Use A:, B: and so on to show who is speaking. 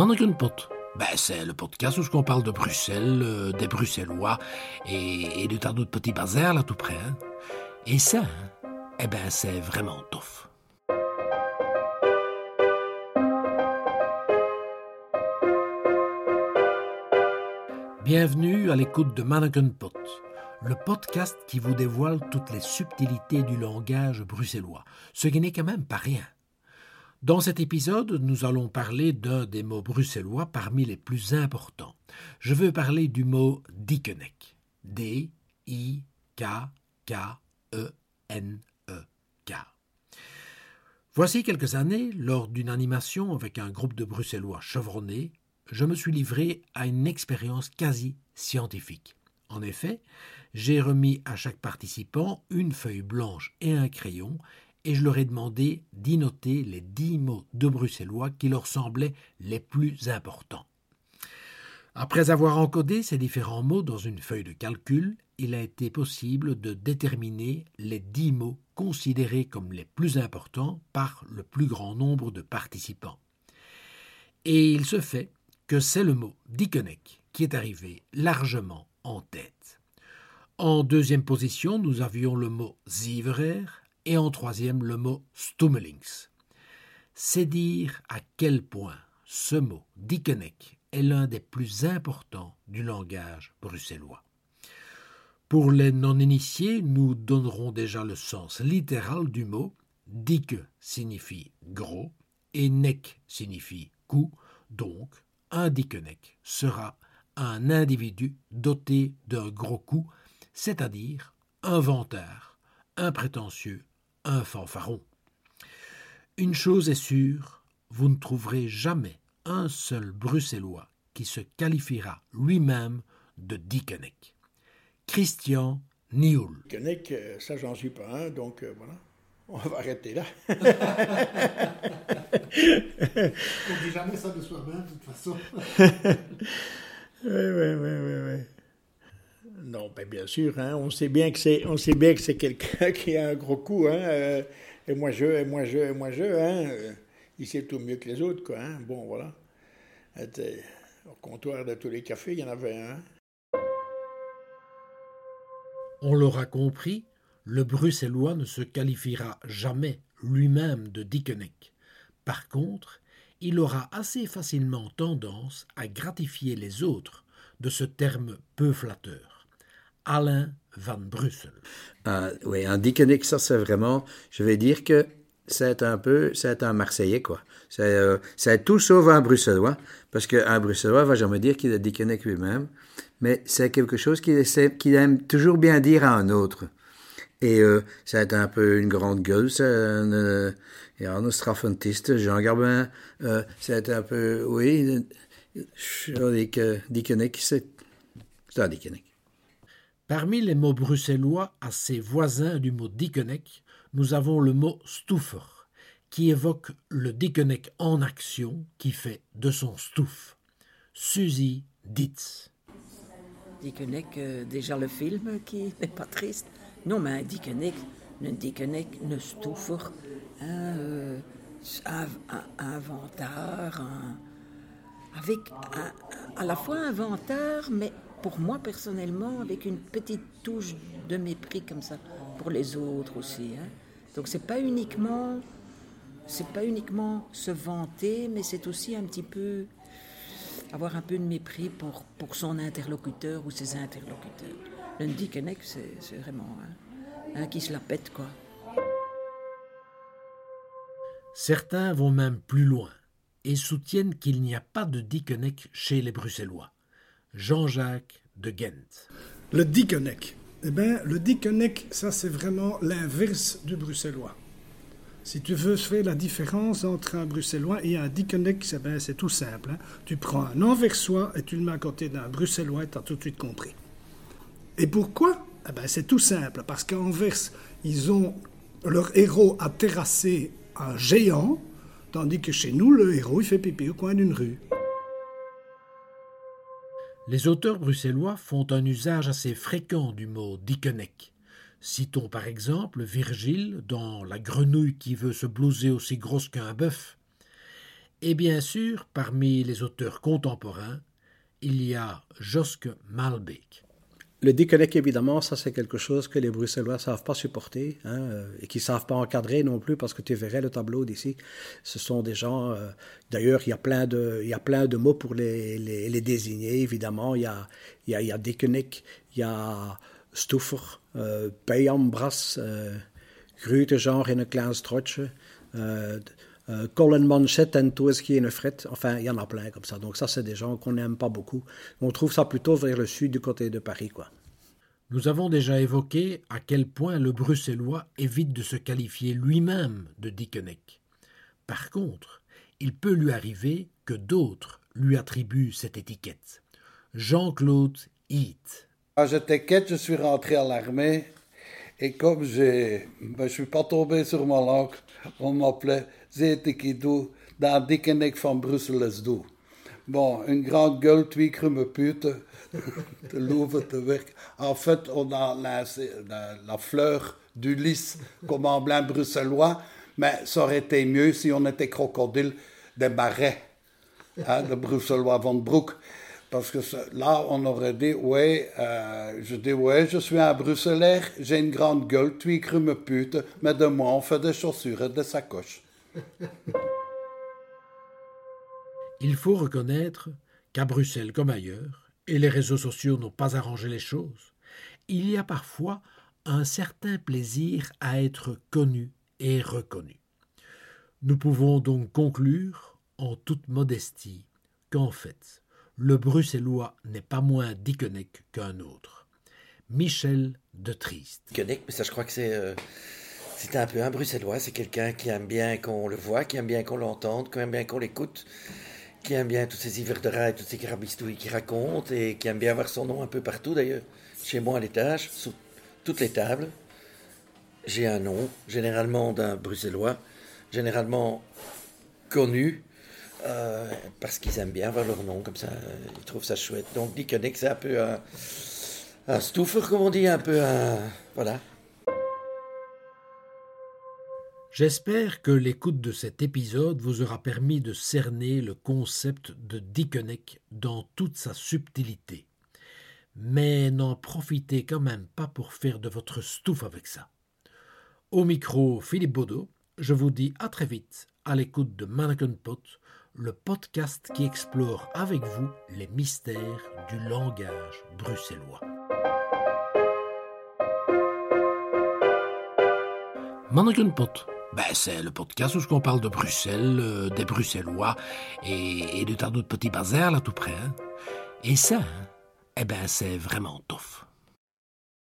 A: Manneken-pot. Ben, c'est le podcast où on parle de Bruxelles, euh, des Bruxellois et, et de tas d'autres petits bazars là tout près. hein. Et ça, hein, eh ben, c'est vraiment tough. Bienvenue à l'écoute de Mannequin Pot, le podcast qui vous dévoile toutes les subtilités du langage bruxellois, ce qui n'est quand même pas rien. Dans cet épisode, nous allons parler d'un des mots bruxellois parmi les plus importants. Je veux parler du mot dickenek. D-I-K-K-E-N-E-K. Voici quelques années, lors d'une animation avec un groupe de Bruxellois chevronnés, je me suis livré à une expérience quasi scientifique. En effet, j'ai remis à chaque participant une feuille blanche et un crayon, et je leur ai demandé d'y noter les dix mots de bruxellois qui leur semblaient les plus importants. Après avoir encodé ces différents mots dans une feuille de calcul, il a été possible de déterminer les dix mots considérés comme les plus importants par le plus grand nombre de participants. Et il se fait que c'est le mot dickenek qui est arrivé largement en tête. En deuxième position, nous avions le mot ziverer et en troisième le mot stummelings. C'est dire à quel point ce mot dickenek est l'un des plus importants du langage bruxellois. Pour les non-initiés, nous donnerons déjà le sens littéral du mot. Dicke signifie gros et nek signifie cou, donc un dickenek sera un individu doté d'un gros cou, c'est-à-dire un vantard, un prétentieux, un fanfaron. Une chose est sûre, vous ne trouverez jamais un seul Bruxellois qui se qualifiera lui-même de dickenek. Christian Nioul.
B: Dickenek, euh, ça j'en suis pas un, donc euh, voilà. On va arrêter là.
C: On dit jamais ça de soi-même, de toute façon.
B: Oui, oui, oui, oui, oui. Non, ben bien sûr, hein, on sait bien que c'est, quelqu'un qui a un gros coup, hein, euh, et moi je, et moi je, et moi je, hein, euh, il sait tout mieux que les autres, quoi, hein, bon, voilà. Au comptoir de tous les cafés, il y en avait un.
A: On l'aura compris, le Bruxellois ne se qualifiera jamais lui-même de dickenek. Par contre, il aura assez facilement tendance à gratifier les autres de ce terme peu flatteur. Alain van Brussel.
D: Euh, oui, un dickenik, ça c'est vraiment, je vais dire que c'est un peu, c'est un Marseillais quoi. C'est, euh, tout sauf un Bruxellois, parce qu'un Bruxellois va jamais dire qu'il est dickenik lui-même, mais c'est quelque chose qu'il aime toujours bien dire à un autre. Et euh, c'est un peu une grande gueule, c'est un, euh, een straffentiste, Jean Garbin, euh, c'est un peu, oui, je dis que dickenik, c'est, c'est un dickenik.
A: Parmi les mots bruxellois assez voisins du mot dickenek, nous avons le mot stouffer, qui évoque le dickenek en action qui fait de son stouf. Suzy Ditz.
E: Dickenek, euh, déjà le film qui n'est pas triste. Non, mais un Dickenek, un Dickenek, un Stouffer, un, euh, un, un, un- avec à la fois un vantard, mais pour moi personnellement, avec une petite touche de mépris comme ça, pour les autres aussi. hein. Donc c'est pas uniquement, c'est pas uniquement se vanter, mais c'est aussi un petit peu avoir un peu de mépris pour, pour son interlocuteur ou ses interlocuteurs. Le Dickenek, c'est vraiment un, qui se la pète, quoi.
A: Certains vont même plus loin et soutiennent qu'il n'y a pas de dickenek chez les Bruxellois. Jean-Jacques de Ghent.
C: Le dickenek. Eh bien, le dickenek, ça c'est vraiment l'inverse du bruxellois. Si tu veux faire la différence entre un bruxellois et un dickenek, c'est ben, c'est tout simple. hein. Tu prends un anversois et tu le mets à côté d'un bruxellois et tu as tout de suite compris. Et pourquoi? Eh ben, C'est tout simple, parce qu'Anvers, ils ont leur héros a terrassé un géant, tandis que chez nous, le héros, il fait pipi au coin d'une rue.
A: Les auteurs bruxellois font un usage assez fréquent du mot dickenek. Citons par exemple Virgile dans La grenouille qui veut se blouser aussi grosse qu'un bœuf. Et bien sûr, parmi les auteurs contemporains, il y a Joske Malbeek.
F: Le déconnect, évidemment, ça c'est quelque chose que les Bruxellois ne savent pas supporter hein, euh, et qui ne savent pas encadrer non plus parce que tu verrais le tableau d'ici. Ce sont des gens, euh, d'ailleurs, il y, a plein de, il y a plein de mots pour les, les, désigner, évidemment. Il y a, il y a, il y a déconnect, il y a stouffer, euh, euh, genre een klein euh, Colin Manchette et qui est fret. Enfin, il y en a plein comme ça. Donc ça, c'est des gens qu'on n'aime pas beaucoup. On trouve ça plutôt vers le sud du côté de Paris, quoi.
A: Nous avons déjà évoqué à quel point le bruxellois évite de se qualifier lui-même de Dickeneck. Par contre, il peut lui arriver que d'autres lui attribuent cette étiquette. Jean-Claude Heath.
G: Quand j'étais quête, je suis rentré à l'armée et comme j'ai, ben, je suis pas tombé sur ma langue, on m'appelait Zetekidou dans Dickeneck van Brussel Bon, une grande gueule, twee krumme pute, de Louvre, werk. En fait, on a la, fleur du lys comme emblème bruxellois, mais ça aurait été mieux si on était crocodile des marais, hein, de bruxellois van Broek. Parce que là, on aurait dit, oui, euh, je dis, oui, je suis un Bruxellaire, j'ai une grande gueule, twee krumme pute, mais de moi, on fait des chaussures et des sacoches.
A: Il faut reconnaître qu'à Bruxelles comme ailleurs, et les réseaux sociaux n'ont pas arrangé les choses, il y a parfois un certain plaisir à être connu et reconnu. Nous pouvons donc conclure, en toute modestie, qu'en fait, le bruxellois n'est pas moins Dickeneck qu'un autre. Michel de Triste.
H: Dickeneck, mais ça je crois que c'est... Euh, c'est un peu un bruxellois, c'est quelqu'un qui aime bien qu'on le voit, qui aime bien qu'on l'entende, qui aime bien qu'on l'écoute, qui aime bien tous ces hivers de et toutes ces carabistouilles qu'il raconte, et qui aime bien avoir son nom un peu partout d'ailleurs. Chez moi à l'étage, sous toutes les tables, j'ai un nom, généralement d'un bruxellois, généralement connu, euh, parce qu'ils aiment bien avoir leur nom comme ça, ils trouvent ça chouette. Donc Dickeneck, c'est un peu un, un stouffer, comme on dit, un peu un... Voilà.
A: J'espère que l'écoute de cet épisode vous aura permis de cerner le concept de Dickeneck dans toute sa subtilité. Mais n'en profitez quand même pas pour faire de votre stouffe avec ça. Au micro, Philippe Baudot, je vous dis à très vite à l'écoute de Mannequin Pot, le podcast qui explore avec vous les mystères du langage bruxellois. Mannequin ben, c'est le podcast où on parle de Bruxelles, euh, des Bruxellois et, et de tas d'autres petits bazars là tout près. Hein. Et ça, hein, eh ben, c'est vraiment tough.